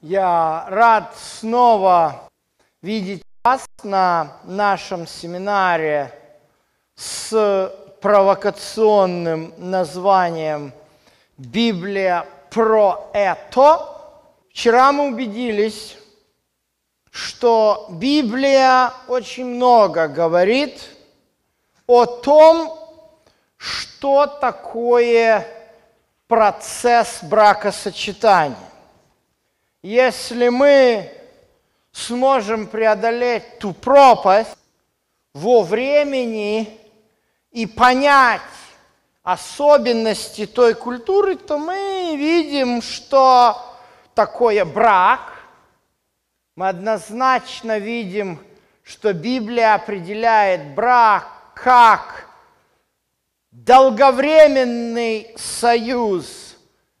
Я рад снова видеть вас на нашем семинаре с провокационным названием «Библия про это». Вчера мы убедились, что Библия очень много говорит о том, что такое процесс бракосочетания. Если мы сможем преодолеть ту пропасть во времени и понять особенности той культуры, то мы видим, что такое брак. Мы однозначно видим, что Библия определяет брак как долговременный союз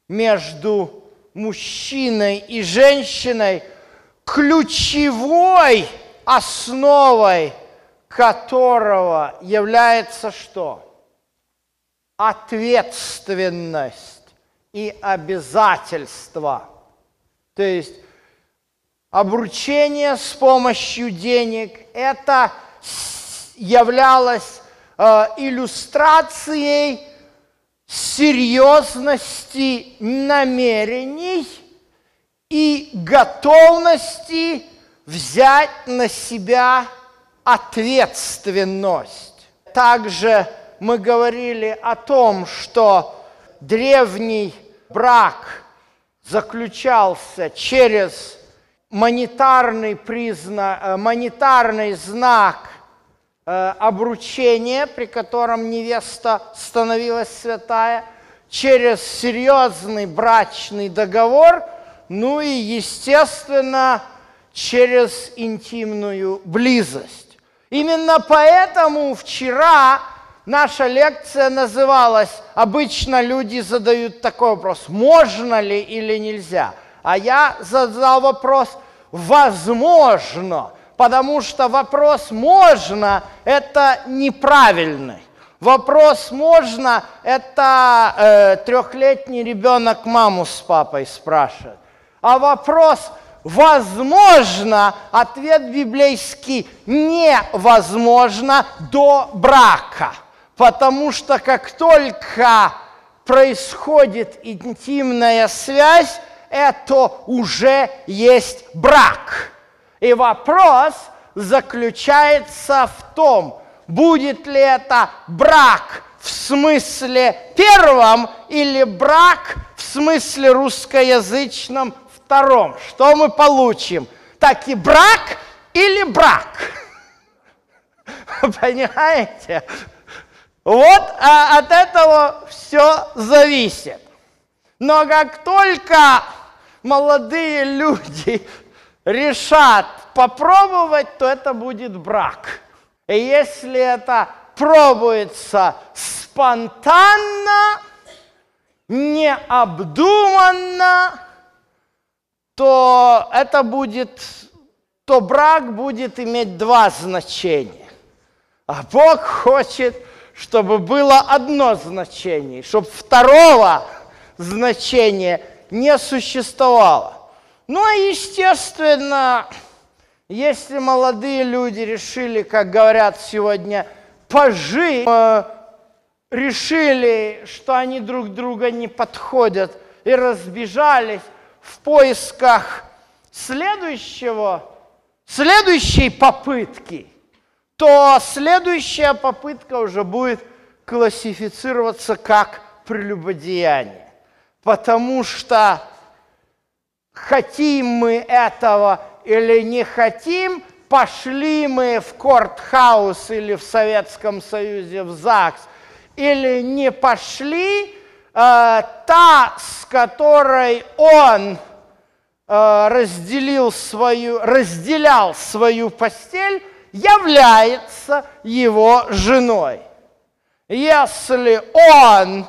между мужчиной и женщиной, ключевой основой которого является что? Ответственность и обязательства. То есть обручение с помощью денег – это являлось э, иллюстрацией серьезности намерений и готовности взять на себя ответственность. Также мы говорили о том, что древний брак заключался через монетарный, признак, э, монетарный знак э, обручения, при котором невеста становилась святая, через серьезный брачный договор, ну и, естественно, через интимную близость. Именно поэтому вчера наша лекция называлась «Обычно люди задают такой вопрос, можно ли или нельзя?» А я задал вопрос «возможно», потому что вопрос «можно» – это неправильный. Вопрос «можно» – это э, трехлетний ребенок маму с папой спрашивает. А вопрос возможно, ответ библейский невозможно до брака. Потому что как только происходит интимная связь, это уже есть брак. И вопрос заключается в том, будет ли это брак в смысле первом или брак в смысле русскоязычном втором, что мы получим? Так и брак или брак? Понимаете? Вот а от этого все зависит. Но как только молодые люди решат попробовать, то это будет брак. И если это пробуется спонтанно, необдуманно, то это будет, то брак будет иметь два значения. А Бог хочет, чтобы было одно значение, чтобы второго значения не существовало. Ну, а естественно, если молодые люди решили, как говорят сегодня, пожить, э, решили, что они друг друга не подходят и разбежались, в поисках следующего, следующей попытки, то следующая попытка уже будет классифицироваться как прелюбодеяние. Потому что хотим мы этого или не хотим, пошли мы в Кортхаус или в Советском Союзе в ЗАГС, или не пошли, Э, та, с которой он э, разделил свою, разделял свою постель, является его женой. Если он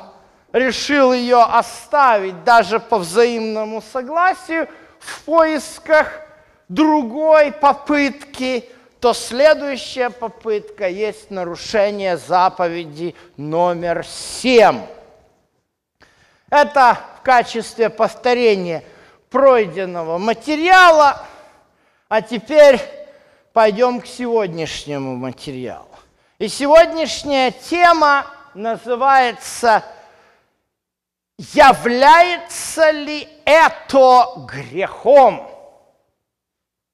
решил ее оставить даже по взаимному согласию в поисках другой попытки, то следующая попытка есть нарушение заповеди номер семь. Это в качестве повторения. пройденного материала. А теперь пойдем к сегодняшнему материалу. И сегодняшняя тема называется «Является ли это грехом?»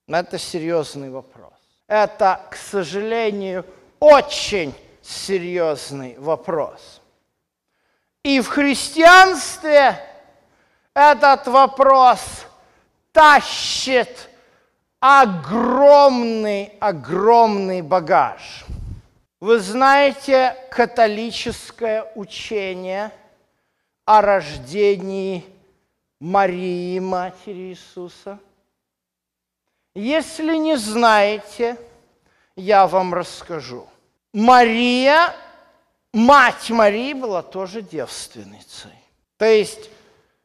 Это серьезный вопрос. Это, к сожалению, очень серьезный вопрос. И в христианстве этот вопрос тащит огромный, огромный багаж. Вы знаете католическое учение о рождении Марии, Матери Иисуса? Если не знаете, я вам расскажу. Мария, мать Марии была тоже девственницей. То есть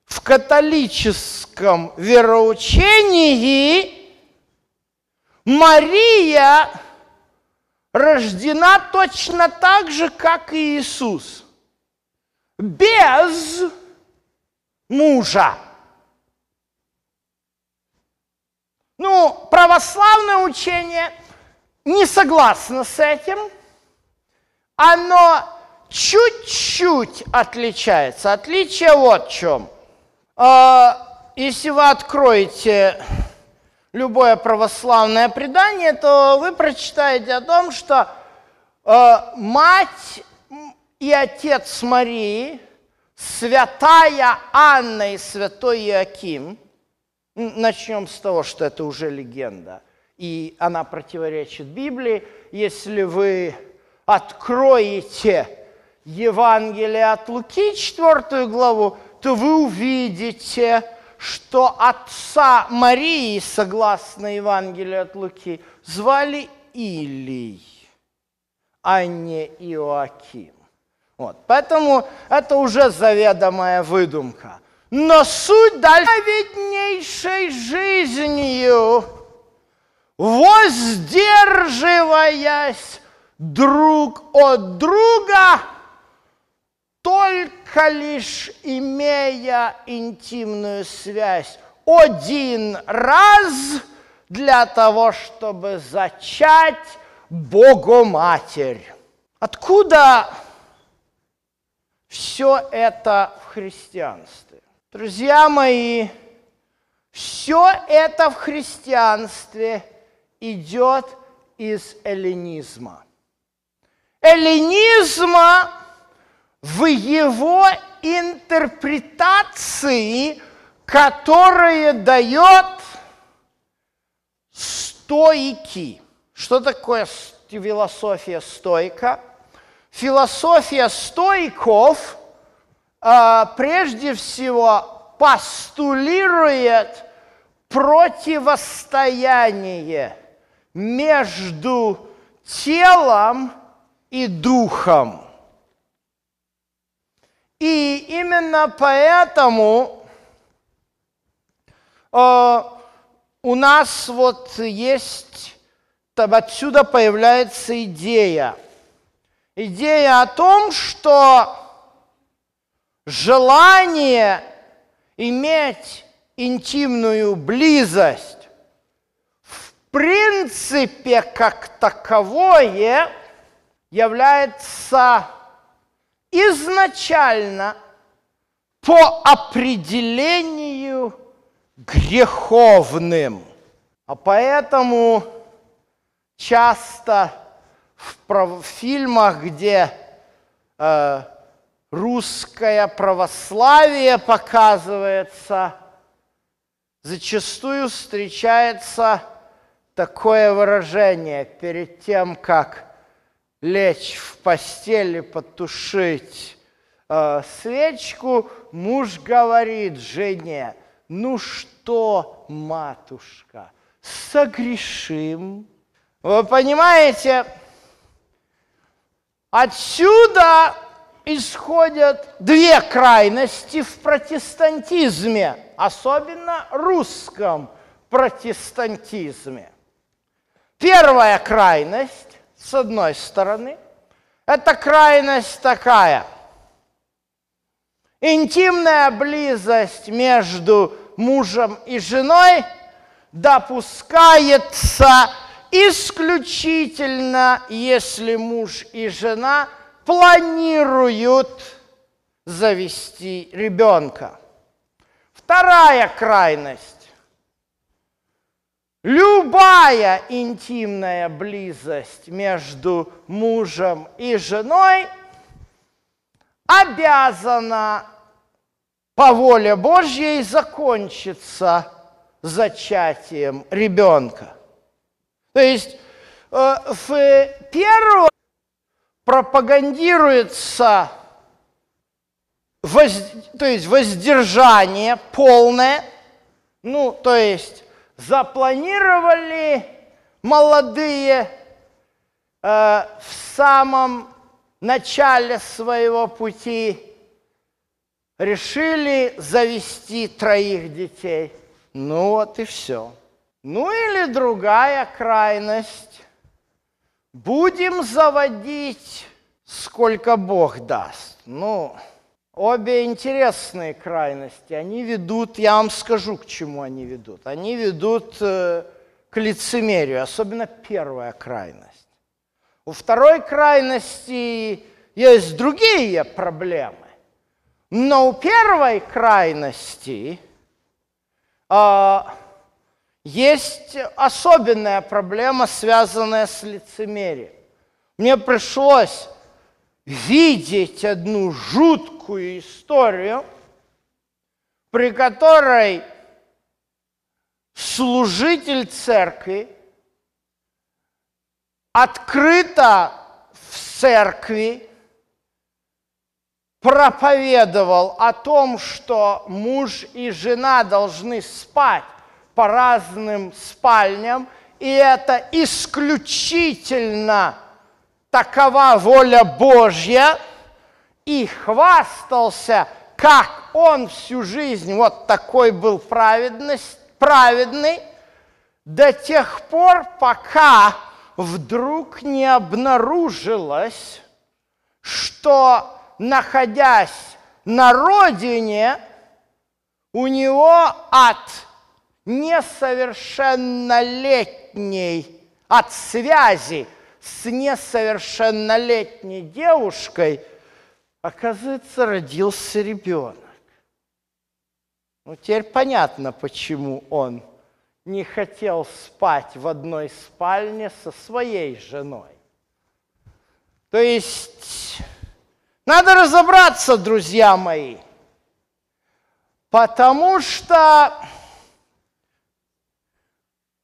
в католическом вероучении Мария рождена точно так же, как и Иисус, без мужа. Ну, православное учение не согласно с этим. Оно чуть-чуть отличается. Отличие вот в чем – а, если вы откроете любое православное предание, то вы прочитаете о том, что а, мать и отец Марии, святая Анна и святой Иаким, начнем с того, что это уже легенда, и она противоречит Библии. Если вы откроете Евангелие от Луки, 4 главу, то вы увидите, что отца Марии, согласно Евангелию от Луки, звали Илий, а не Иоаким. Вот. Поэтому это уже заведомая выдумка. Но суть дальнейшей жизнью, воздерживаясь друг от друга, только лишь имея интимную связь один раз для того, чтобы зачать Богоматерь. Откуда все это в христианстве? Друзья мои, все это в христианстве идет из эллинизма. Эллинизма в его интерпретации, которые дает стойки. Что такое философия стойка? Философия стойков а, прежде всего постулирует противостояние между телом и духом. И именно поэтому э, у нас вот есть, отсюда появляется идея. Идея о том, что желание иметь интимную близость в принципе как таковое является изначально по определению греховным. А поэтому часто в фильмах, где э, русское православие показывается, зачастую встречается такое выражение перед тем, как лечь в постели, потушить э, свечку, муж говорит жене, ну что, матушка, согрешим. Вы понимаете, отсюда исходят две крайности в протестантизме, особенно русском протестантизме. Первая крайность с одной стороны, это крайность такая. Интимная близость между мужем и женой допускается исключительно, если муж и жена планируют завести ребенка. Вторая крайность. Любая интимная близость между мужем и женой обязана по воле Божьей закончиться зачатием ребенка. То есть э, в первом пропагандируется воз, то есть воздержание полное, ну, то есть запланировали молодые э, в самом начале своего пути, решили завести троих детей. Ну вот и все. Ну или другая крайность. Будем заводить, сколько Бог даст. Ну, Обе интересные крайности. Они ведут, я вам скажу, к чему они ведут. Они ведут э, к лицемерию, особенно первая крайность. У второй крайности есть другие проблемы. Но у первой крайности э, есть особенная проблема, связанная с лицемерием. Мне пришлось видеть одну жуткую историю, при которой служитель церкви открыто в церкви проповедовал о том, что муж и жена должны спать по разным спальням, и это исключительно такова воля Божья, и хвастался, как он всю жизнь вот такой был праведность, праведный, до тех пор, пока вдруг не обнаружилось, что, находясь на родине, у него от несовершеннолетней, от связи с несовершеннолетней девушкой, оказывается, родился ребенок. Ну, теперь понятно, почему он не хотел спать в одной спальне со своей женой. То есть надо разобраться, друзья мои, потому что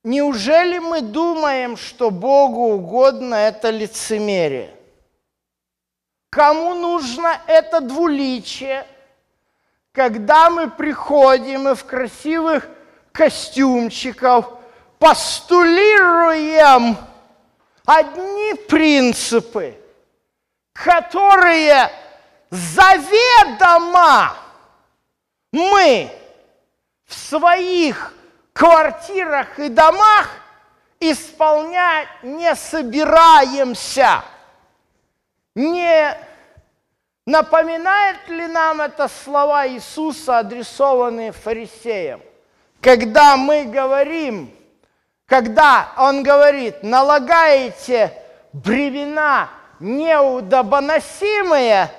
Неужели мы думаем, что Богу угодно это лицемерие? Кому нужно это двуличие, когда мы приходим и в красивых костюмчиков постулируем одни принципы, которые заведомо мы в своих квартирах и домах исполнять не собираемся. Не напоминает ли нам это слова Иисуса, адресованные фарисеям? Когда мы говорим, когда Он говорит, налагаете бремена неудобоносимые,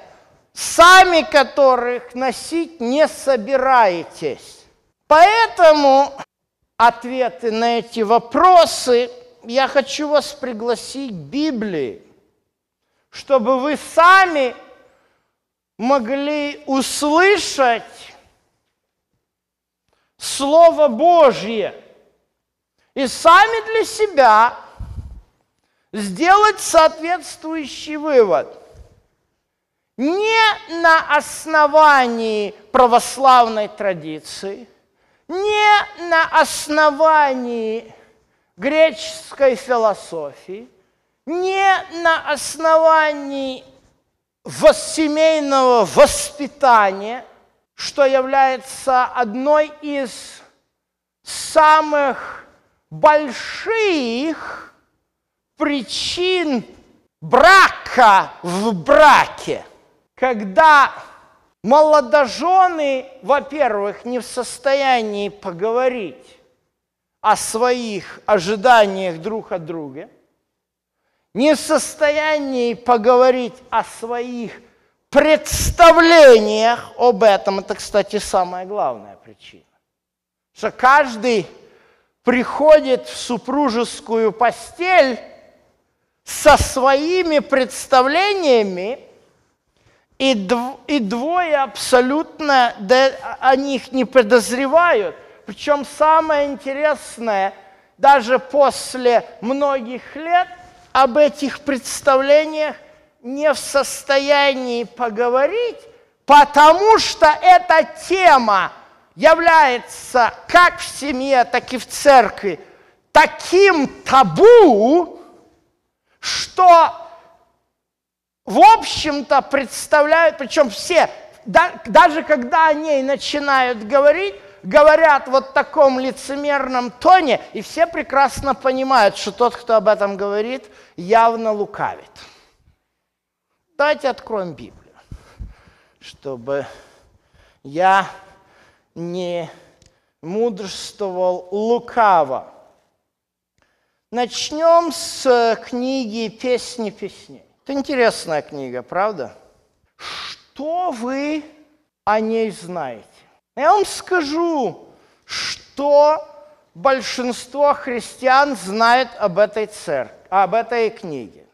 сами которых носить не собираетесь. Поэтому ответы на эти вопросы, я хочу вас пригласить к Библии, чтобы вы сами могли услышать Слово Божье и сами для себя сделать соответствующий вывод. Не на основании православной традиции – не на основании греческой философии, не на основании семейного воспитания, что является одной из самых больших причин брака в браке, когда Молодожены, во-первых, не в состоянии поговорить о своих ожиданиях друг от друга, не в состоянии поговорить о своих представлениях об этом. Это, кстати, самая главная причина. Что каждый приходит в супружескую постель со своими представлениями, и, дв, и двое абсолютно да, о них не подозревают. Причем самое интересное, даже после многих лет об этих представлениях не в состоянии поговорить, потому что эта тема является как в семье, так и в церкви таким табу, что, в общем-то, представляют, причем все, да, даже когда о ней начинают говорить, говорят вот в таком лицемерном тоне, и все прекрасно понимают, что тот, кто об этом говорит, явно лукавит. Давайте откроем Библию, чтобы я не мудрствовал лукаво. Начнем с книги «Песни песней». Это интересная книга, правда? Что вы о ней знаете? Я вам скажу, что большинство христиан знает об этой церкви, об этой книге.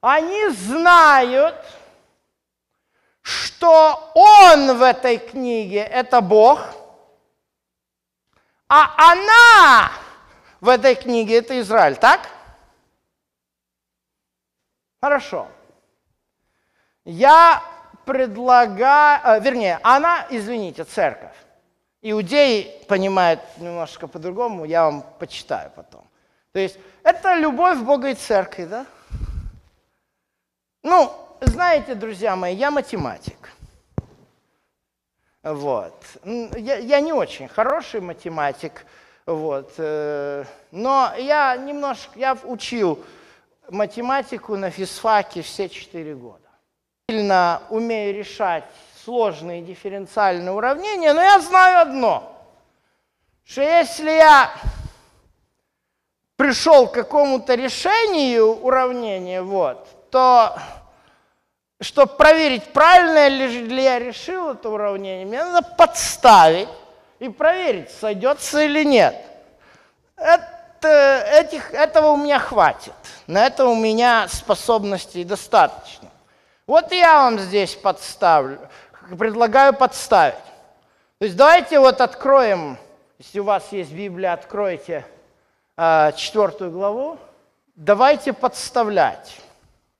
Они знают, что он в этой книге – это Бог, а она в этой книге – это Израиль, так? Хорошо. Я предлагаю, э, вернее, она, извините, церковь. Иудеи понимают немножко по-другому, я вам почитаю потом. То есть это любовь Бога и церкви, да? Ну, знаете, друзья мои, я математик. Вот. Я, я не очень хороший математик, вот. Э, но я немножко, я учил математику на физфаке все четыре года. Сильно умею решать сложные дифференциальные уравнения, но я знаю одно, что если я пришел к какому-то решению уравнения, вот, то чтобы проверить, правильно ли я решил это уравнение, мне надо подставить и проверить, сойдется или нет. Это, этих, этого у меня хватит. На это у меня способностей достаточно. Вот я вам здесь подставлю, предлагаю подставить. То есть давайте вот откроем, если у вас есть Библия, откройте э, четвертую главу. Давайте подставлять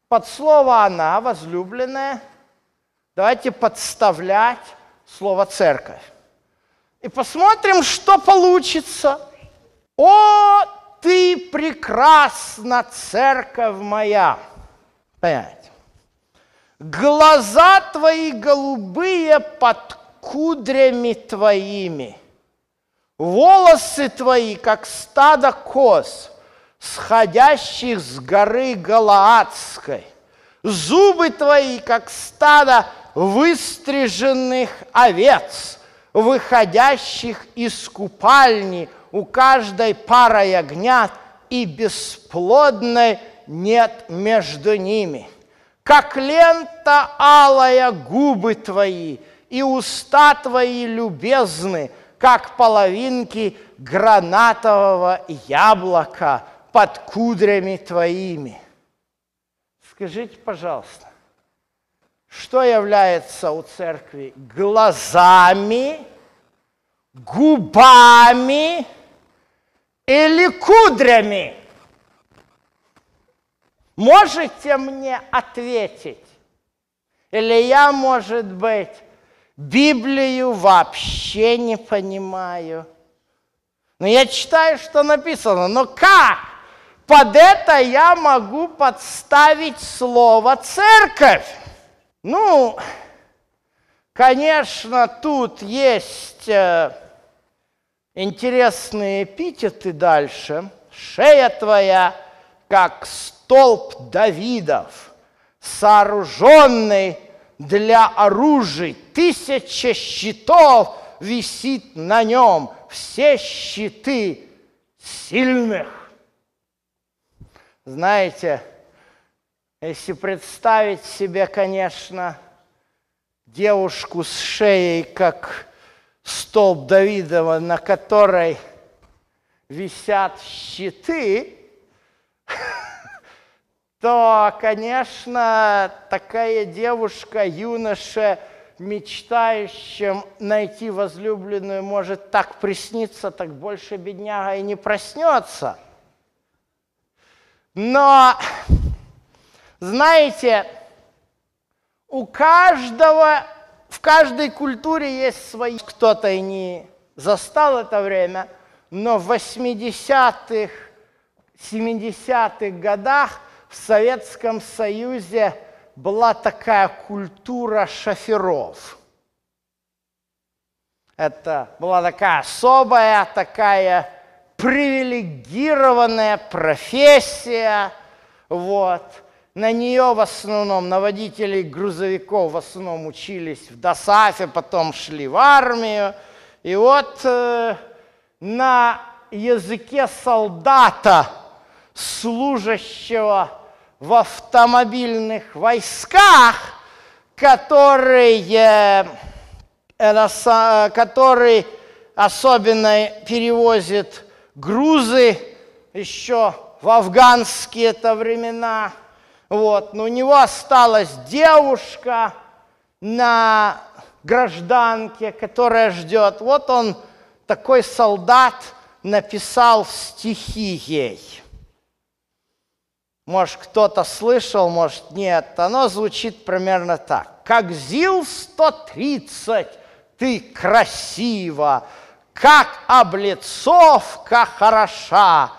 под слово «она», возлюбленная, давайте подставлять слово «церковь». И посмотрим, что получится. «О, ты прекрасна, церковь моя!» Понимаете? Глаза твои голубые под кудрями твоими, волосы твои, как стадо коз, сходящих с горы Галаадской. Зубы твои, как стадо выстриженных овец, выходящих из купальни, у каждой пара ягнят, и бесплодной нет между ними. Как лента алая губы твои, и уста твои любезны, как половинки гранатового яблока – под кудрями твоими. Скажите, пожалуйста, что является у церкви глазами, губами или кудрями? Можете мне ответить? Или я, может быть, Библию вообще не понимаю? Но я читаю, что написано. Но как? под это я могу подставить слово церковь. Ну, конечно, тут есть э, интересные эпитеты дальше. Шея твоя, как столб Давидов, сооруженный для оружия, тысяча щитов висит на нем, все щиты сильных. Знаете, если представить себе, конечно, девушку с шеей, как столб Давидова, на которой висят щиты, то, конечно, такая девушка, юноша, мечтающим найти возлюбленную, может так присниться, так больше бедняга и не проснется. Но знаете, у каждого, в каждой культуре есть свои. Кто-то и не застал это время, но в 80-х, 70-х годах в Советском Союзе была такая культура шоферов. Это была такая особая, такая привилегированная профессия. Вот – на нее в основном, на водителей грузовиков в основном учились в ДОСАФе, потом шли в армию. И вот э, на языке солдата, служащего в автомобильных войсках, который, э, э, который особенно перевозит грузы еще в афганские это времена – вот, но у него осталась девушка на гражданке, которая ждет. Вот он, такой солдат, написал стихи ей. Может, кто-то слышал, может, нет. Оно звучит примерно так. Как ЗИЛ-130 ты красива, как облицовка хороша,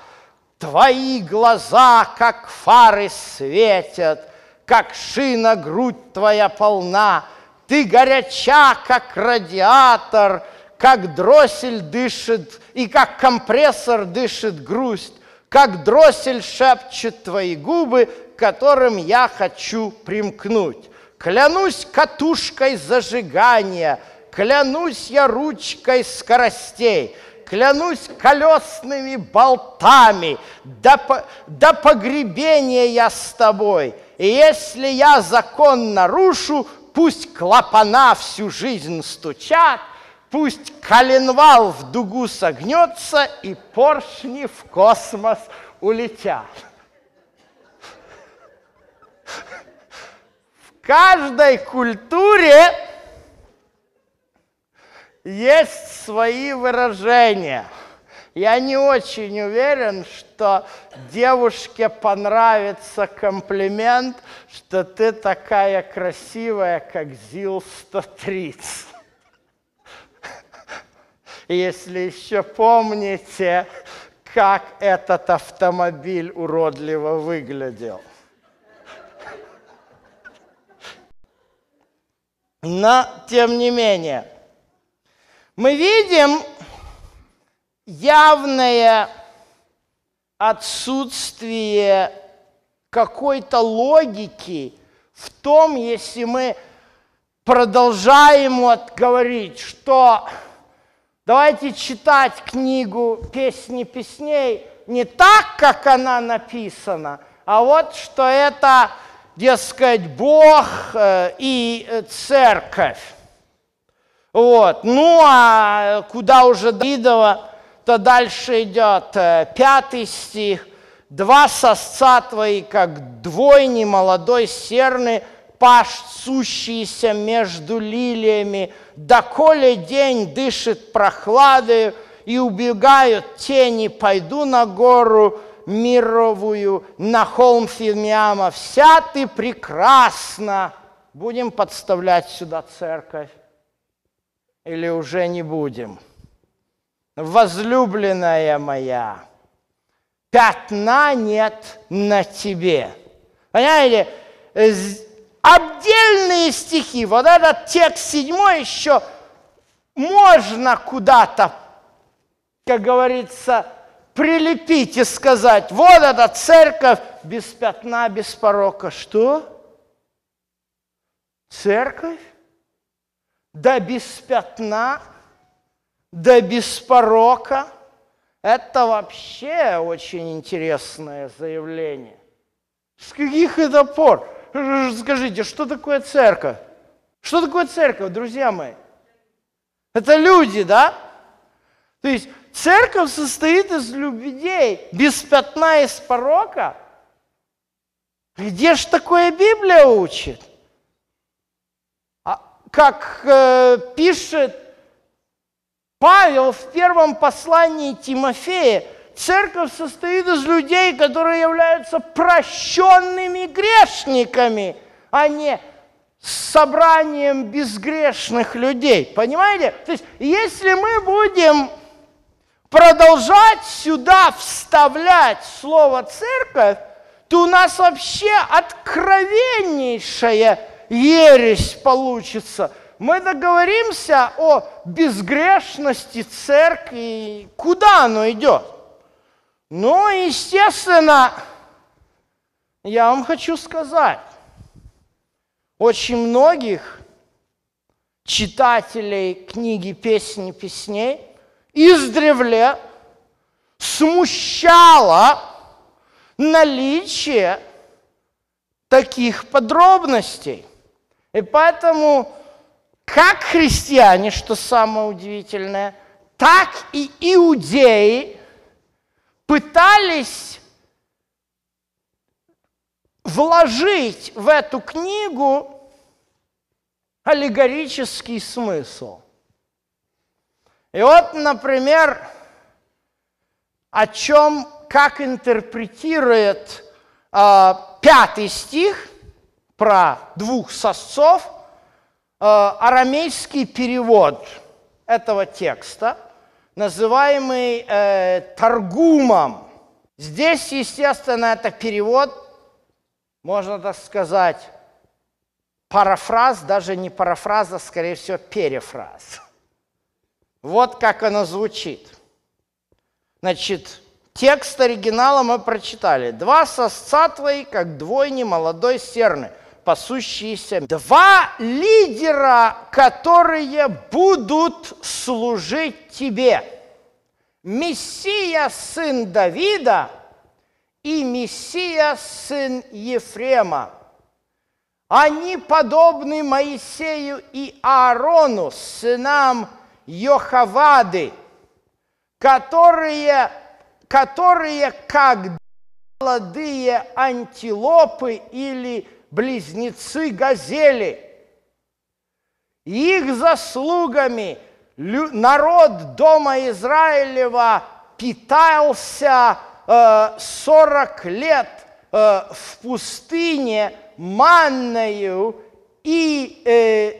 Твои глаза, как фары, светят, Как шина грудь твоя полна. Ты горяча, как радиатор, Как дроссель дышит, и как компрессор дышит грусть, Как дроссель шепчет твои губы, Которым я хочу примкнуть. Клянусь катушкой зажигания, Клянусь я ручкой скоростей — клянусь колесными болтами, до, до погребения я с тобой. И если я закон нарушу, пусть клапана всю жизнь стучат, пусть коленвал в дугу согнется и поршни в космос улетят. В каждой культуре есть свои выражения. Я не очень уверен, что девушке понравится комплимент, что ты такая красивая, как ЗИЛ-130. Если еще помните, как этот автомобиль уродливо выглядел. Но, тем не менее, мы видим явное отсутствие какой-то логики в том, если мы продолжаем вот говорить, что давайте читать книгу «Песни песней» не так, как она написана, а вот что это, дескать, Бог э, и церковь. Вот. Ну, а куда уже Давидова, то дальше идет э, пятый стих. «Два сосца твои, как двойни молодой серны, пашущиеся между лилиями, доколе день дышит прохладою, и убегают тени, пойду на гору мировую, на холм Фимиама. Вся ты прекрасна!» Будем подставлять сюда церковь или уже не будем? Возлюбленная моя, пятна нет на тебе. Понимаете, отдельные стихи, вот этот текст седьмой еще можно куда-то, как говорится, прилепить и сказать, вот эта церковь без пятна, без порока. Что? церковь, да без пятна, да без порока. Это вообще очень интересное заявление. С каких это пор? Скажите, что такое церковь? Что такое церковь, друзья мои? Это люди, да? То есть церковь состоит из людей без пятна, из порока. Где ж такое Библия учит? Как э, пишет Павел в первом послании Тимофея, церковь состоит из людей, которые являются прощенными грешниками, а не собранием безгрешных людей. Понимаете? То есть, если мы будем продолжать сюда вставлять слово церковь, то у нас вообще откровеннейшая ересь получится. Мы договоримся о безгрешности церкви, куда оно идет. Ну, естественно, я вам хочу сказать, очень многих читателей книги «Песни песней» издревле смущало наличие таких подробностей. И поэтому как христиане, что самое удивительное, так и иудеи пытались вложить в эту книгу аллегорический смысл. И вот, например, о чем, как интерпретирует э, пятый стих про двух сосцов, э, арамейский перевод этого текста, называемый э, Таргумом. Здесь, естественно, это перевод можно так сказать, парафраз, даже не парафраз, а скорее всего перефраз. Вот как оно звучит. Значит, текст оригинала мы прочитали. «Два сосца твои, как двойни молодой серны, пасущиеся». Два лидера, которые будут служить тебе. Мессия, сын Давида – и Мессия, сын Ефрема. Они подобны Моисею и Аарону, сынам Йохавады, которые, которые как молодые антилопы или близнецы газели. Их заслугами народ дома Израилева питался 40 лет э, в пустыне манною и э,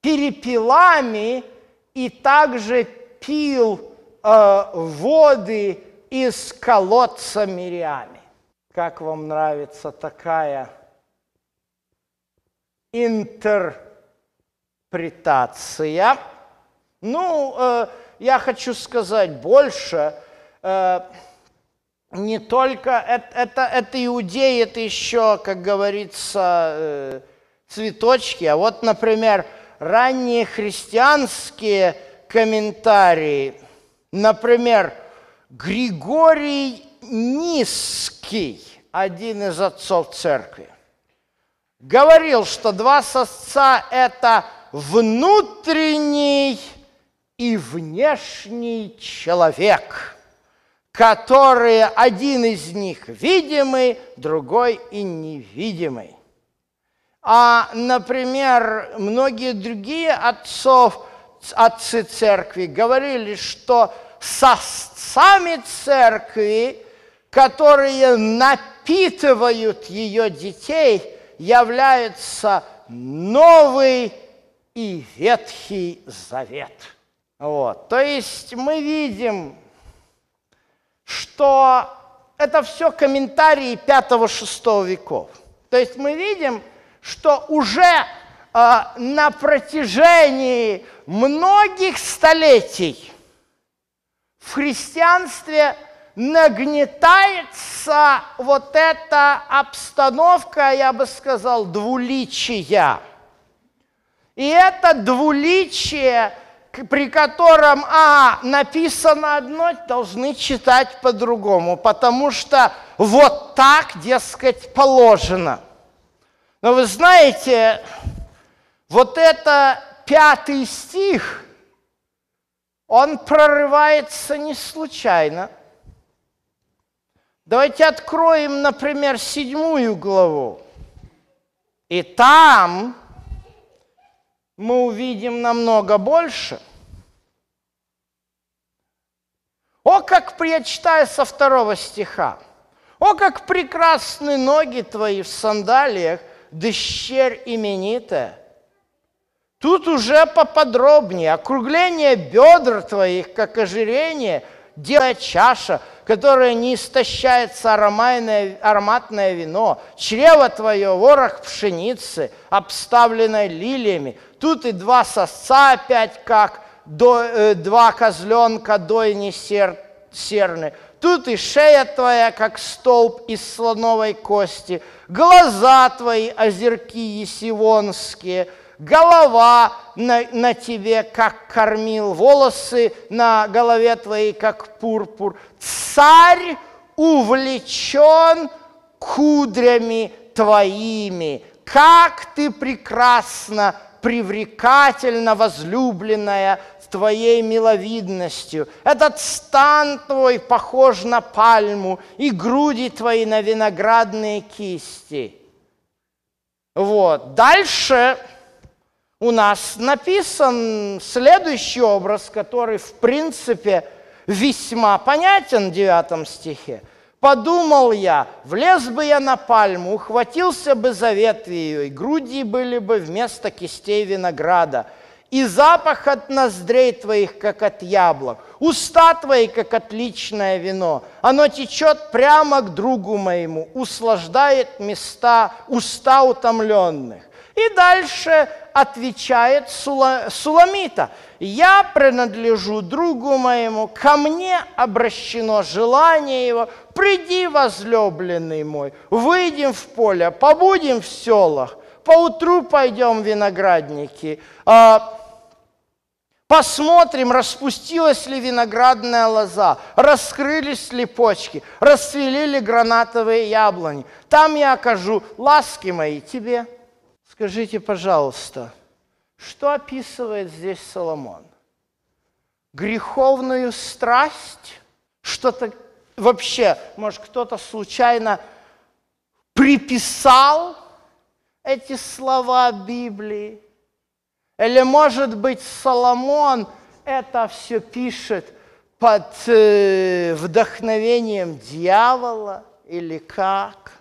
перепелами, и также пил э, воды из колодца Мириами. Как вам нравится такая интерпретация? Ну, я хочу сказать больше не только это, это, это иудеи, это еще, как говорится, э, цветочки. А вот, например, ранние христианские комментарии, например, Григорий Низкий, один из отцов церкви, говорил, что два сосца – это внутренний и внешний человек – которые один из них видимый, другой и невидимый. А, например, многие другие отцов, отцы церкви говорили, что сосцами церкви, которые напитывают ее детей, являются Новый и Ветхий Завет. Вот. То есть мы видим, что это все комментарии 5-6 веков. То есть мы видим, что уже э, на протяжении многих столетий в христианстве нагнетается вот эта обстановка, я бы сказал, двуличия. И это двуличие, при котором, а, написано одно, должны читать по-другому, потому что вот так, дескать, положено. Но вы знаете, вот это пятый стих, он прорывается не случайно. Давайте откроем, например, седьмую главу. И там мы увидим намного больше. О, как я читаю со второго стиха. О, как прекрасны ноги твои в сандалиях, дыщерь именитая. Тут уже поподробнее. Округление бедр твоих, как ожирение, делая чаша, которая не истощается ароматное, ароматное вино, чрево твое, ворох пшеницы, обставленное лилиями – Тут и два сосца опять как, до, э, два козленка дойни сер, серны. Тут и шея твоя, как столб из слоновой кости, глаза твои, озерки есивонские, голова на, на тебе, как кормил, волосы на голове твоей, как пурпур. Царь увлечен кудрями твоими. Как ты прекрасно привлекательно возлюбленная твоей миловидностью. Этот стан твой похож на пальму, и груди твои на виноградные кисти. Вот. Дальше у нас написан следующий образ, который, в принципе, весьма понятен в девятом стихе. Подумал я, влез бы я на пальму, ухватился бы за ветви ее, и груди были бы вместо кистей винограда, и запах от ноздрей твоих, как от яблок, уста твои, как отличное вино. Оно течет прямо к другу моему, услаждает места уста утомленных. И дальше отвечает Суламита. «Я принадлежу другу моему, ко мне обращено желание его, приди, возлюбленный мой, выйдем в поле, побудем в селах, поутру пойдем в виноградники, а, Посмотрим, распустилась ли виноградная лоза, раскрылись ли почки, расцвели ли гранатовые яблони. Там я окажу ласки мои тебе. Скажите, пожалуйста, что описывает здесь Соломон? Греховную страсть? Что-то вообще, может, кто-то случайно приписал эти слова Библии? Или, может быть, Соломон это все пишет под э, вдохновением дьявола или как?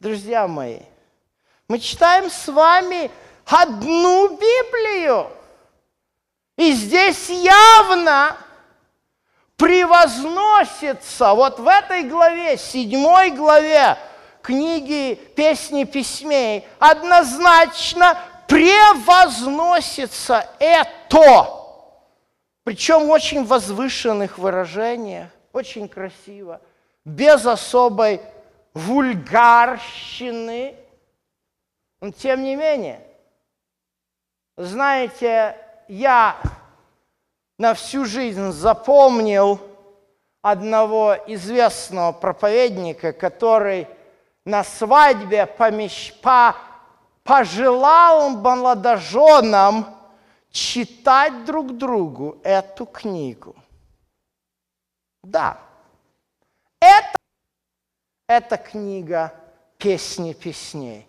Друзья мои, мы читаем с вами одну Библию. И здесь явно превозносится, вот в этой главе, седьмой главе книги «Песни письмей», однозначно превозносится это. Причем в очень возвышенных выражениях, очень красиво, без особой вульгарщины – но тем не менее, знаете, я на всю жизнь запомнил одного известного проповедника, который на свадьбе помещ... по... пожелал молодоженам читать друг другу эту книгу. Да, это, это книга «Песни песней»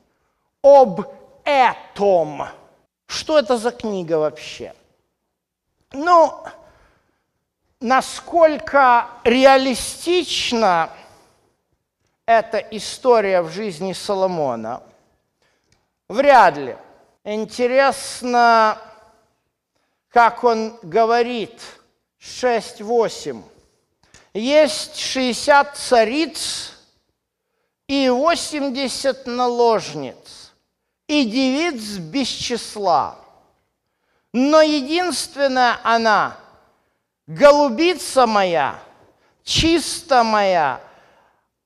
об этом. Что это за книга вообще? Ну, насколько реалистична эта история в жизни Соломона, вряд ли. Интересно, как он говорит, 6-8. Есть 60 цариц и 80 наложниц и девиц без числа. Но единственная она, голубица моя, чисто моя,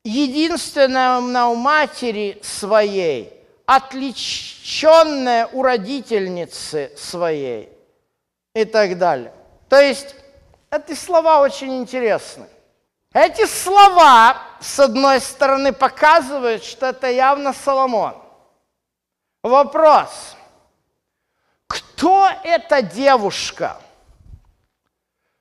единственная на у матери своей, отличенная у родительницы своей и так далее. То есть эти слова очень интересны. Эти слова, с одной стороны, показывают, что это явно Соломон. Вопрос. Кто эта девушка?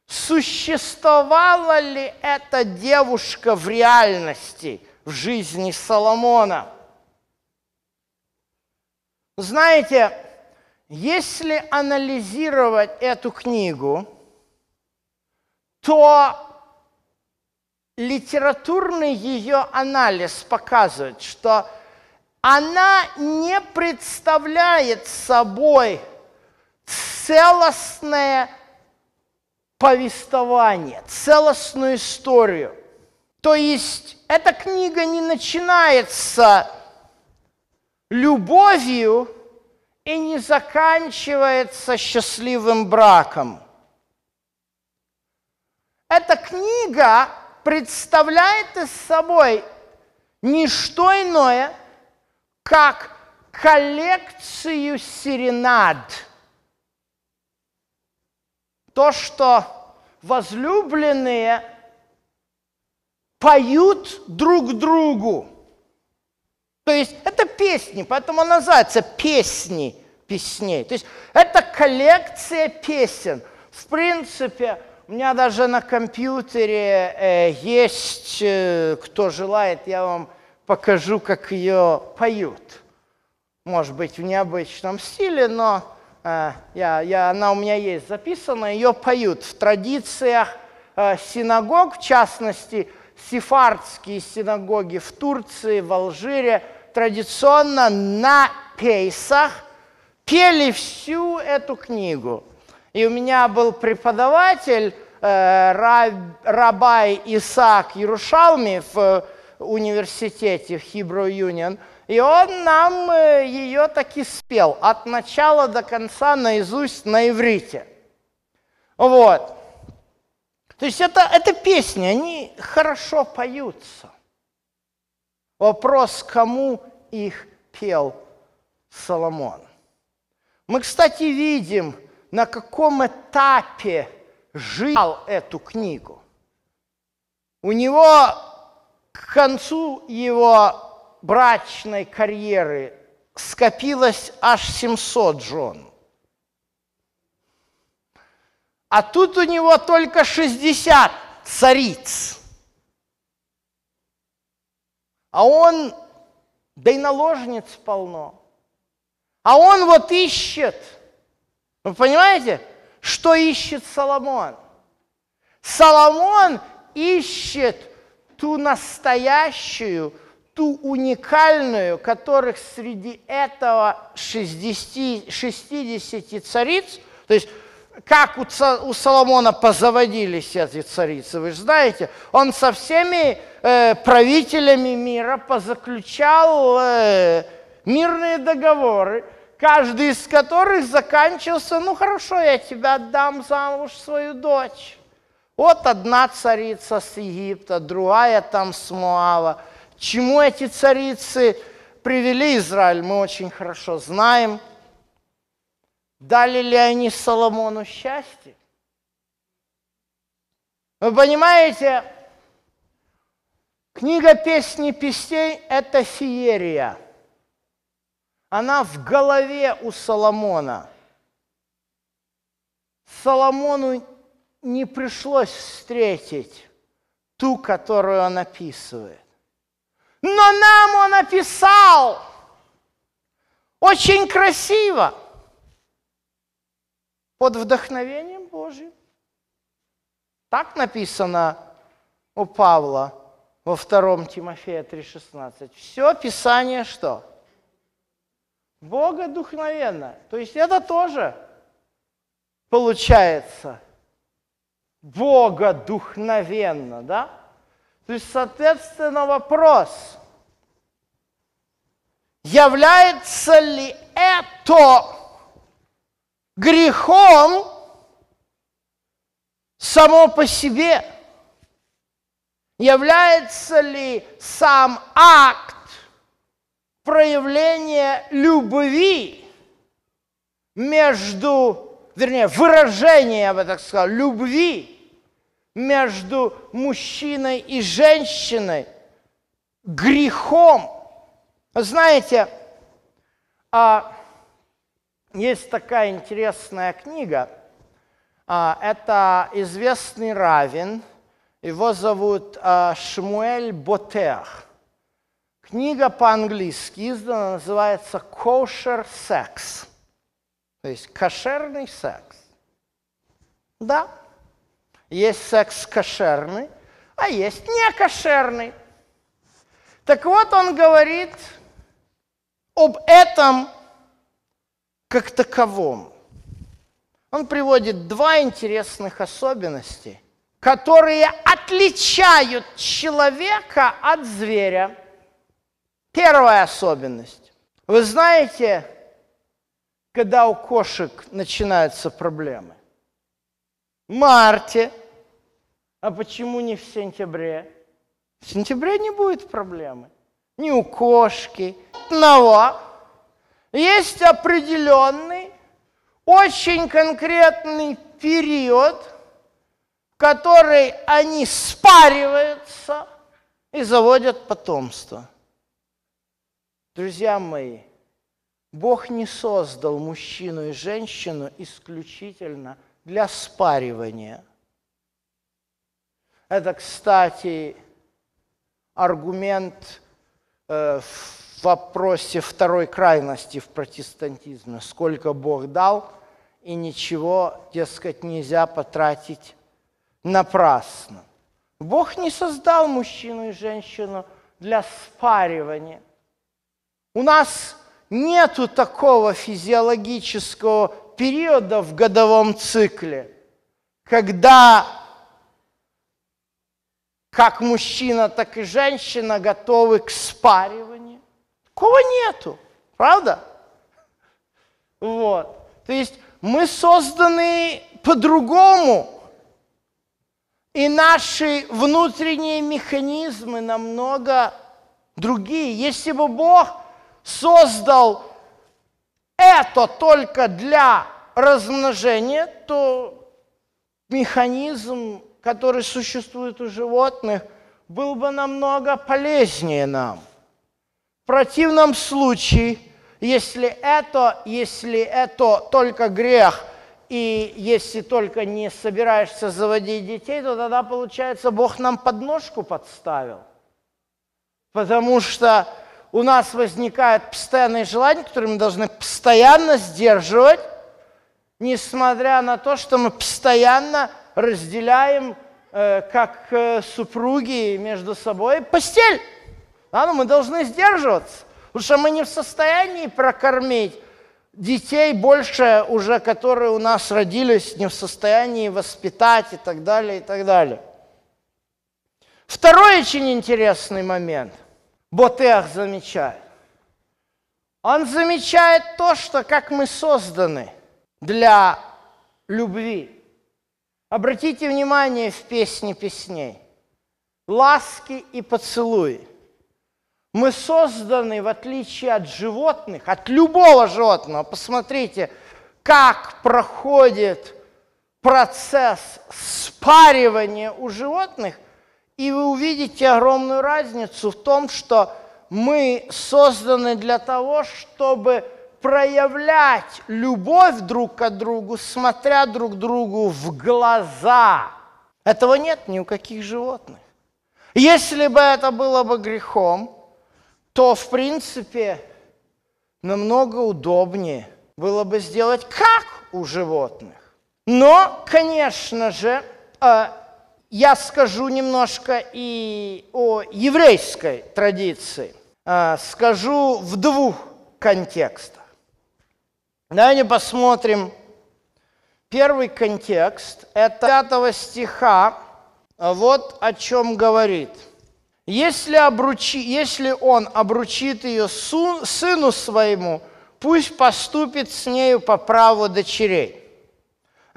Существовала ли эта девушка в реальности, в жизни Соломона? Знаете, если анализировать эту книгу, то литературный ее анализ показывает, что она не представляет собой целостное повествование, целостную историю. То есть эта книга не начинается любовью и не заканчивается счастливым браком. Эта книга представляет из собой не что иное, как коллекцию серенад. То, что возлюбленные поют друг другу. То есть это песни, поэтому она называется песни песней. То есть это коллекция песен. В принципе, у меня даже на компьютере э, есть, э, кто желает, я вам покажу, как ее поют. Может быть, в необычном стиле, но э, я, я, она у меня есть записана, ее поют в традициях э, синагог, в частности, сефардские синагоги в Турции, в Алжире, традиционно на пейсах пели всю эту книгу. И у меня был преподаватель, э, Рабай Исаак Ярушалми в университете, в Hebrew Union, и он нам э, ее таки спел от начала до конца наизусть на иврите. Вот. То есть это, это песни, они хорошо поются. Вопрос, кому их пел Соломон. Мы, кстати, видим, на каком этапе жил эту книгу. У него к концу его брачной карьеры скопилось аж 700 жен. А тут у него только 60 цариц. А он, да и наложниц полно. А он вот ищет – вы понимаете, что ищет Соломон? Соломон ищет ту настоящую, ту уникальную, которых среди этого 60, 60 цариц, то есть как у, у Соломона позаводились эти царицы, вы же знаете, он со всеми э, правителями мира позаключал э, мирные договоры, каждый из которых заканчивался, ну хорошо, я тебя отдам замуж свою дочь. Вот одна царица с Египта, другая там с Моава. Чему эти царицы привели Израиль, мы очень хорошо знаем. Дали ли они Соломону счастье? Вы понимаете, книга «Песни песней» – это феерия – она в голове у Соломона. Соломону не пришлось встретить ту, которую он описывает. Но нам он описал очень красиво, под вдохновением Божьим. Так написано у Павла во втором Тимофея 3,16. Все Писание что? Богодухновенно. То есть это тоже получается богодухновенно, да? То есть, соответственно, вопрос, является ли это грехом само по себе? Является ли сам акт проявление любви между, вернее, выражение, я бы так сказал, любви между мужчиной и женщиной грехом. Знаете, а, есть такая интересная книга. А, это известный равен, его зовут а, Шмуэль Ботех. Книга по-английски издана, называется «Kosher Sex», то есть кошерный секс. Да, есть секс кошерный, а есть не кошерный. Так вот, он говорит об этом как таковом. Он приводит два интересных особенности, которые отличают человека от зверя. Первая особенность. Вы знаете, когда у кошек начинаются проблемы? В марте. А почему не в сентябре? В сентябре не будет проблемы. Ни у кошки. Но есть определенный, очень конкретный период, в который они спариваются и заводят потомство. Друзья мои, Бог не создал мужчину и женщину исключительно для спаривания. Это, кстати, аргумент э, в вопросе второй крайности в протестантизме. Сколько Бог дал, и ничего, дескать, нельзя потратить напрасно. Бог не создал мужчину и женщину для спаривания. У нас нету такого физиологического периода в годовом цикле, когда как мужчина, так и женщина готовы к спариванию. Такого нету, правда? Вот. То есть мы созданы по-другому. И наши внутренние механизмы намного другие. Если бы Бог создал это только для размножения, то механизм который существует у животных, был бы намного полезнее нам. В противном случае, если это, если это только грех, и если только не собираешься заводить детей, то тогда, получается, Бог нам подножку подставил. Потому что у нас возникает постоянное желание, которое мы должны постоянно сдерживать, несмотря на то, что мы постоянно разделяем, э, как э, супруги между собой, постель. Да, но мы должны сдерживаться, потому что мы не в состоянии прокормить детей больше уже, которые у нас родились, не в состоянии воспитать и так далее, и так далее. Второй очень интересный момент. Ботех замечает. Он замечает то, что как мы созданы для любви. Обратите внимание в песне песней. Ласки и поцелуи. Мы созданы, в отличие от животных, от любого животного. Посмотрите, как проходит процесс спаривания у животных, и вы увидите огромную разницу в том, что мы созданы для того, чтобы проявлять любовь друг к другу, смотря друг другу в глаза. Этого нет ни у каких животных. Если бы это было бы грехом, то, в принципе, намного удобнее было бы сделать как у животных. Но, конечно же, э, я скажу немножко и о еврейской традиции. Э, скажу в двух контекстах. Давайте посмотрим первый контекст. Это 5 стиха. Вот о чем говорит. Если, обручи, если он обручит ее сыну своему, пусть поступит с нею по праву дочерей.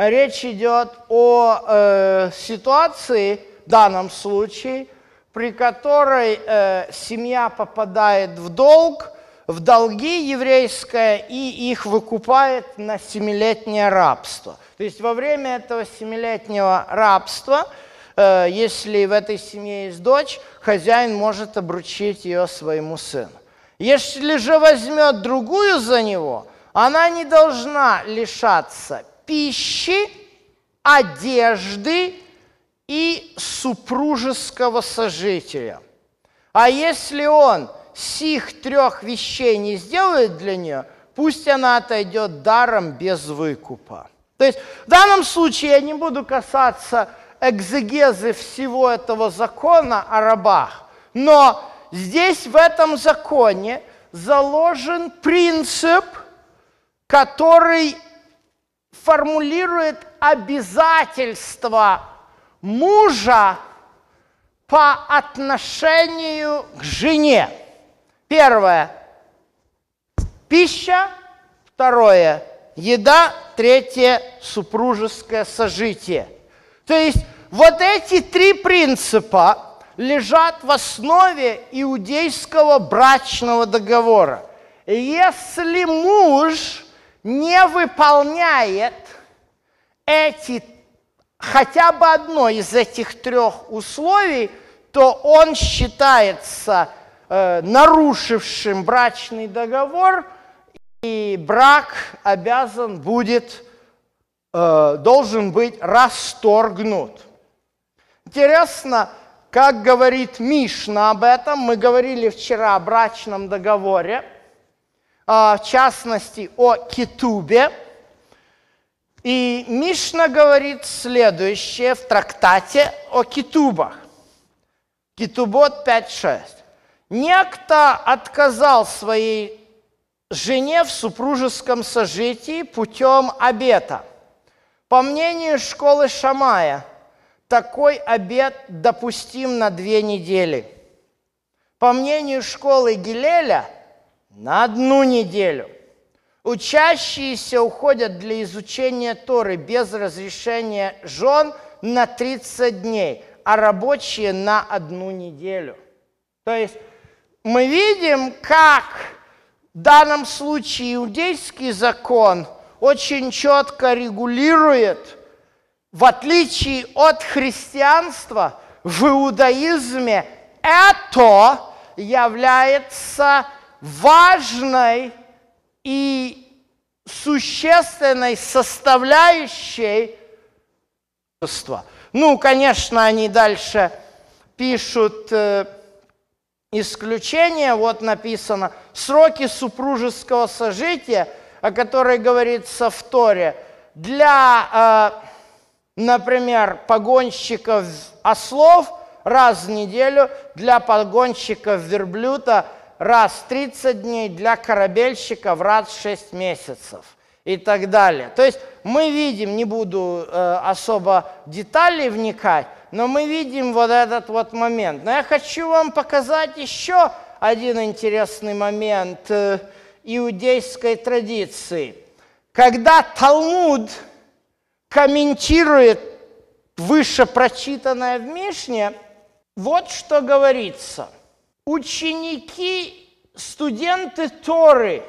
Речь идет о э, ситуации, в данном случае, при которой э, семья попадает в долг, в долги еврейское и их выкупает на семилетнее рабство. То есть во время этого семилетнего рабства, э, если в этой семье есть дочь, хозяин может обручить ее своему сыну. Если же возьмет другую за него, она не должна лишаться пищи, одежды и супружеского сожителя. А если он сих трех вещей не сделает для нее, пусть она отойдет даром без выкупа. То есть в данном случае я не буду касаться экзегезы всего этого закона о рабах, но здесь в этом законе заложен принцип, который формулирует обязательства мужа по отношению к жене. Первое – пища. Второе – еда. Третье – супружеское сожитие. То есть вот эти три принципа лежат в основе иудейского брачного договора. Если муж не выполняет эти, хотя бы одно из этих трех условий, то он считается э, нарушившим брачный договор, и брак обязан будет, э, должен быть расторгнут. Интересно, как говорит Мишна об этом, мы говорили вчера о брачном договоре, в частности о Китубе. И Мишна говорит следующее в трактате о Китубах. Китубот 5.6. Некто отказал своей жене в супружеском сожитии путем обета. По мнению школы Шамая, такой обет допустим на две недели. По мнению школы Гилеля, на одну неделю. Учащиеся уходят для изучения Торы без разрешения жен на 30 дней, а рабочие на одну неделю. То есть мы видим, как в данном случае иудейский закон очень четко регулирует, в отличие от христианства, в иудаизме это является важной и существенной составляющей ну, конечно, они дальше пишут э, исключения. Вот написано сроки супружеского сожития, о которой говорится в Торе, для, э, например, погонщиков ослов раз в неделю, для погонщиков верблюда раз в 30 дней, для корабельщиков раз в 6 месяцев и так далее. То есть мы видим, не буду э, особо деталей вникать, но мы видим вот этот вот момент. Но я хочу вам показать еще один интересный момент э, иудейской традиции. Когда Талмуд комментирует выше прочитанное в Мишне, вот что говорится. Ученики, студенты Торы,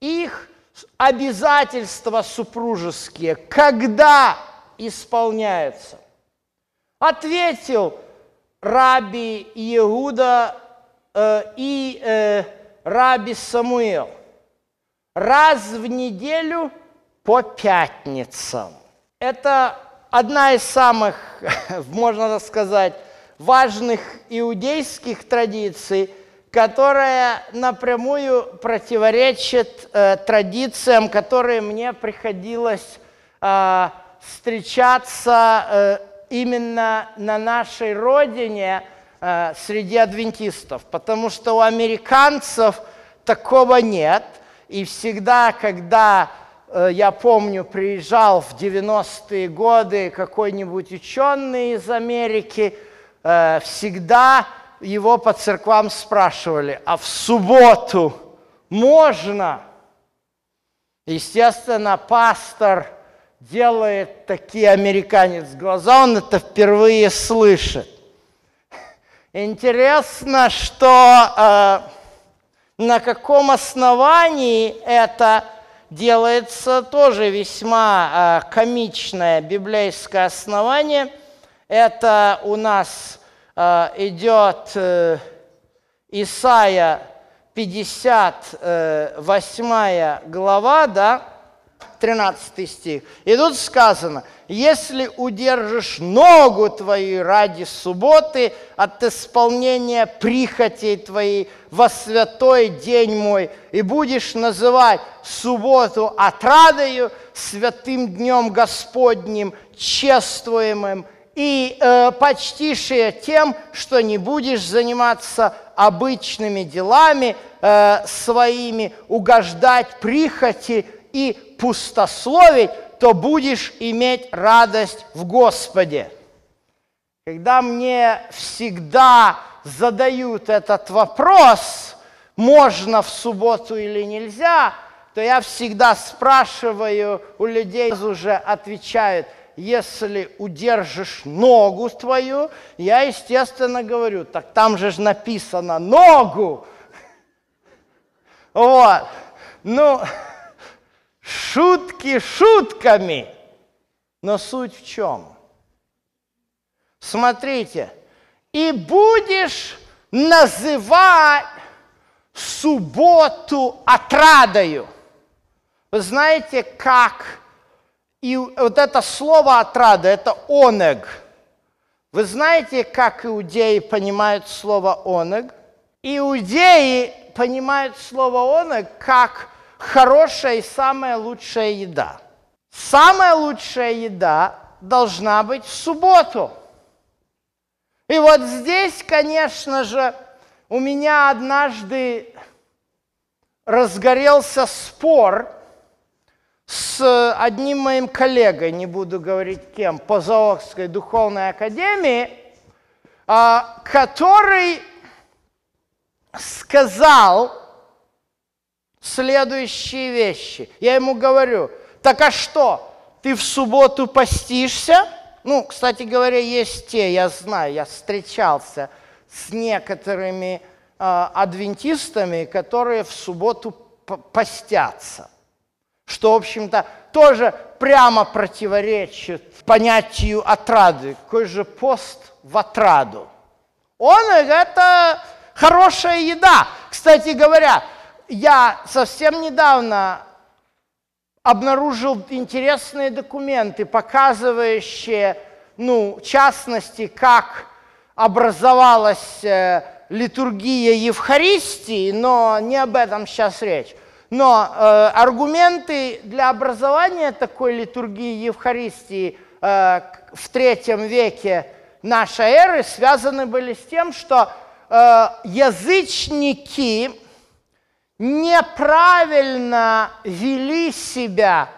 их обязательства супружеские, когда исполняются? Ответил раби Иуда э, и э, раби Самуил. Раз в неделю по пятницам. Это одна из самых, можно сказать, важных иудейских традиций – которая напрямую противоречит э, традициям, которые мне приходилось э, встречаться э, именно на нашей родине э, среди адвентистов, потому что у американцев такого нет. И всегда, когда э, я помню, приезжал в 90-е годы какой-нибудь ученый из Америки, э, всегда его по церквам спрашивали, а в субботу можно? Естественно, пастор делает такие американец глаза, он это впервые слышит. Интересно, что, э, На каком основании это делается тоже весьма э, комичное библейское основание. Это у нас э, идет э, Исаия 58 глава, да, 13 стих. И тут сказано, если удержишь ногу твою ради субботы от исполнения прихотей твоей во святой день мой, и будешь называть субботу отрадою, святым днем Господним, чествуемым, и э, почтишь тем, что не будешь заниматься обычными делами э, своими, угождать прихоти и пустословить, то будешь иметь радость в Господе. Когда мне всегда задают этот вопрос, можно в субботу или нельзя, то я всегда спрашиваю у людей, уже отвечают, если удержишь ногу твою, я, естественно, говорю, так там же написано ногу. Вот. Ну, Шутки шутками, но суть в чем? Смотрите, и будешь называть субботу отрадою. Вы знаете, как и вот это слово отрада, это онег. Вы знаете, как иудеи понимают слово онег? Иудеи понимают слово онег как хорошая и самая лучшая еда. Самая лучшая еда должна быть в субботу. И вот здесь, конечно же, у меня однажды разгорелся спор с одним моим коллегой, не буду говорить кем, по Заокской духовной академии, а, который сказал, следующие вещи. Я ему говорю, так а что, ты в субботу постишься? Ну, кстати говоря, есть те, я знаю, я встречался с некоторыми э, адвентистами, которые в субботу постятся. Что, в общем-то, тоже прямо противоречит понятию отрады. Какой же пост в отраду? Он – это хорошая еда. Кстати говоря, я совсем недавно обнаружил интересные документы, показывающие, ну, в частности, как образовалась э, литургия Евхаристии, но не об этом сейчас речь. Но э, аргументы для образования такой литургии Евхаристии э, в третьем веке нашей эры связаны были с тем, что э, язычники неправильно вели себя,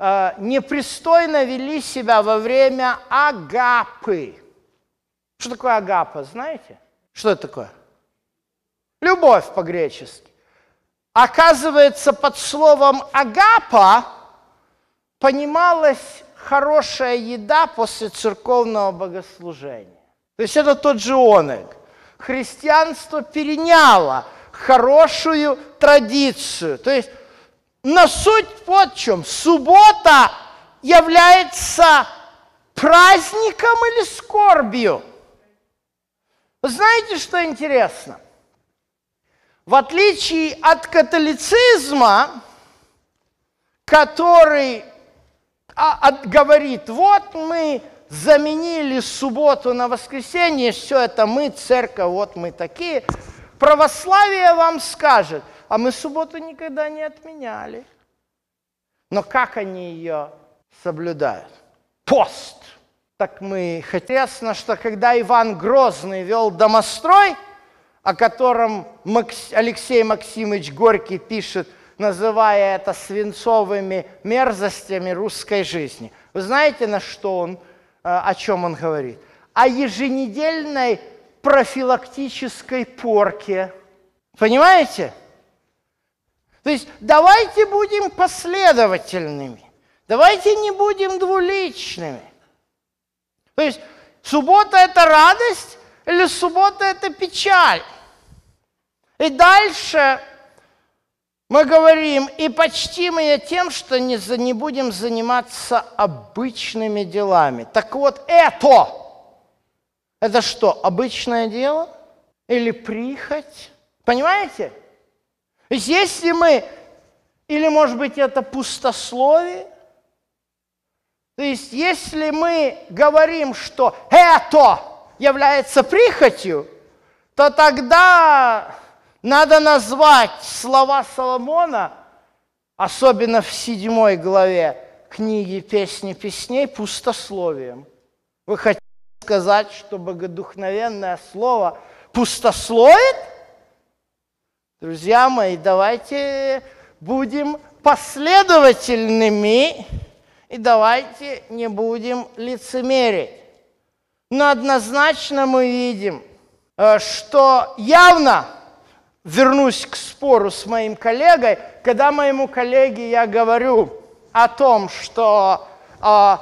э, непристойно вели себя во время агапы. Что такое агапа, знаете? Что это такое? Любовь по-гречески. Оказывается, под словом агапа понималась хорошая еда после церковного богослужения. То есть это тот же онег. Христианство переняло – хорошую традицию. То есть на суть вот в чем. Суббота является праздником или скорбью. Знаете, что интересно? В отличие от католицизма, который а, говорит, вот мы заменили субботу на воскресенье, все это мы, церковь, вот мы такие – Православие вам скажет, а мы субботу никогда не отменяли. Но как они ее соблюдают? Пост. Так мы интересно, что когда Иван Грозный вел домострой, о котором Алексей Максимович Горький пишет, называя это свинцовыми мерзостями русской жизни. Вы знаете, на что он, э, о чем он говорит? О еженедельной профилактической порке. Понимаете? То есть давайте будем последовательными. Давайте не будем двуличными. То есть суббота – это радость или суббота – это печаль? И дальше Мы говорим, и почтим ее тем, что не, за, не будем заниматься обычными делами. Так вот, это, это что, обычное дело? Или прихоть? Понимаете? Если мы, или может быть это пустословие, то есть если мы говорим, что это является прихотью, то тогда надо назвать слова Соломона, особенно в седьмой главе книги «Песни песней», пустословием. Вы хотите сказать, что богодухновенное слово пустословит? Друзья мои, давайте будем последовательными и давайте не будем лицемерить. Но однозначно мы видим, э, что явно – вернусь к спору с моим коллегой, когда моему коллеге я говорю о том, что, э,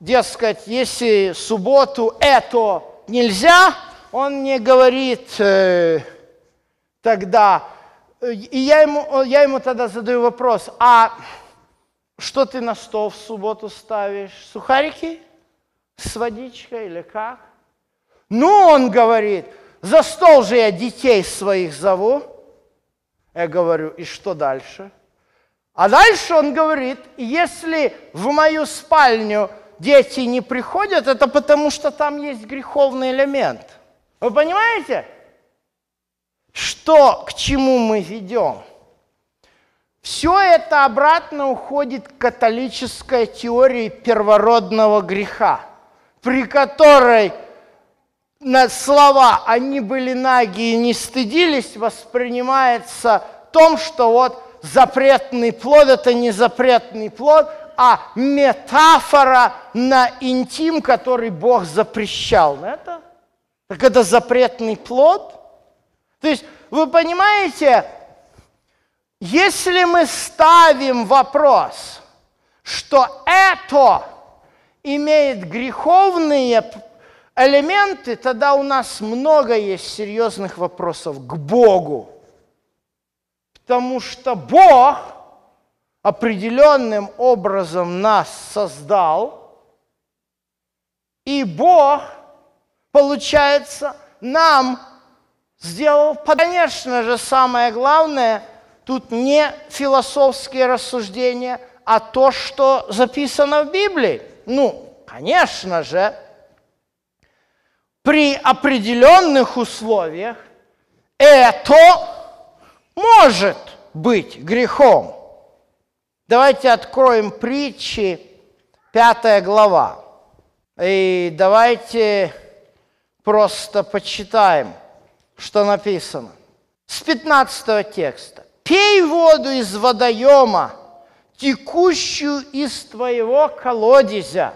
дескать, если субботу это нельзя, он мне говорит э, тогда, и я ему, я ему тогда задаю вопрос, а что ты на стол в субботу ставишь? Сухарики с водичкой или как? Ну, он говорит – за стол же я детей своих зову. Я говорю, и что дальше? А дальше он говорит, если в мою спальню дети не приходят, это потому что там есть греховный элемент. Вы понимаете, что, к чему мы ведем? Все это обратно уходит к католической теории первородного греха, при которой на слова «они были наги и не стыдились» воспринимается том, что вот запретный плод – это не запретный плод, а метафора на интим, который Бог запрещал. Это? Так это запретный плод? То есть, вы понимаете, если мы ставим вопрос, что это имеет греховные элементы, тогда у нас много есть серьезных вопросов к Богу. Потому что Бог определенным образом нас создал, и Бог, получается, нам сделал, конечно же, самое главное, тут не философские рассуждения, а то, что записано в Библии. Ну, конечно же, при определенных условиях это может быть грехом. Давайте откроем притчи, пятая глава. И давайте просто почитаем, что написано. С 15 текста. «Пей воду из водоема, текущую из твоего колодезя,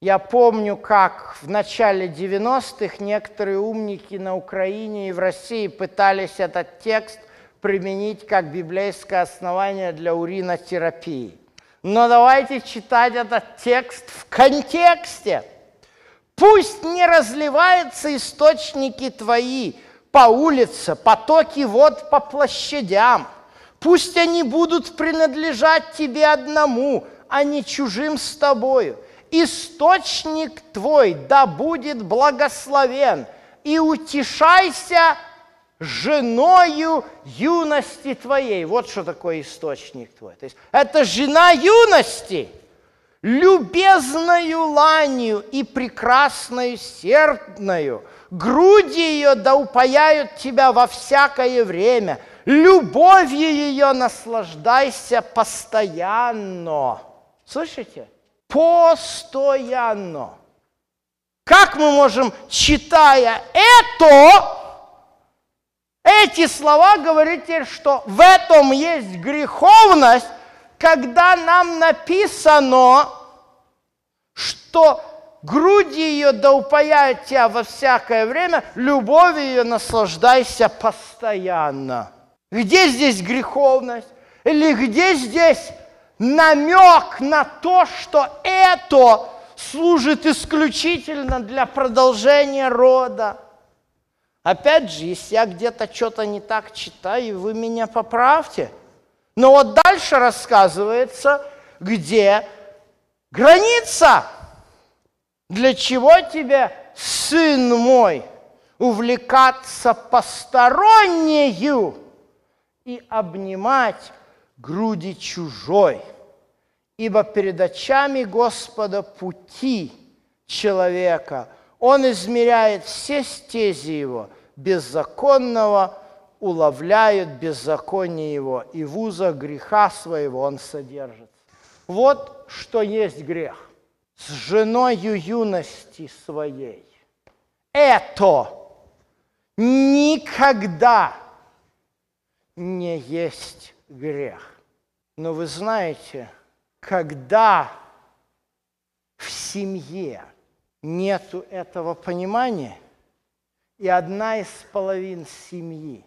я помню, как в начале 90-х некоторые умники на Украине и в России пытались этот текст применить как библейское основание для уринотерапии. Но давайте читать этот текст в контексте. Пусть не разливаются источники твои по улице, потоки вод по площадям. Пусть они будут принадлежать тебе одному, а не чужим с тобою – источник твой да будет благословен, и утешайся женою юности твоей. Вот что такое источник твой. То есть это жена юности, любезною ланью и прекрасною сердною. Груди ее да упаяют тебя во всякое время. Любовью ее наслаждайся постоянно. Слышите? постоянно. Как мы можем, читая это, эти слова говорить, что в этом есть греховность, когда нам написано, что груди ее да упаяют тебя во всякое время, любовью ее наслаждайся постоянно. Где здесь греховность? Или где здесь намек на то, что это служит исключительно для продолжения рода. Опять же, если я где-то что-то не так читаю, вы меня поправьте. Но вот дальше рассказывается, где граница. Для чего тебе, сын мой, увлекаться постороннею и обнимать груди чужой? Ибо перед очами Господа пути человека, Он измеряет все стези его, беззаконного уловляют беззаконие его, и в узах греха своего он содержится. Вот что есть грех. С женою юности своей. Это никогда не есть грех. Но вы знаете, когда в семье нету этого понимания, и одна из половин семьи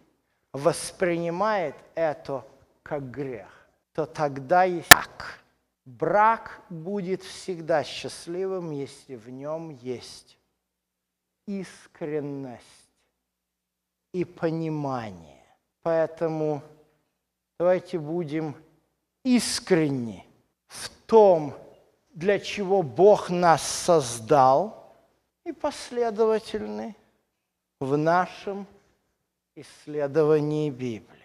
воспринимает это как грех, то тогда есть так. Брак будет всегда счастливым, если в нем есть искренность и понимание. Поэтому давайте будем искренни в том, для чего Бог нас создал, и последовательны в нашем исследовании Библии.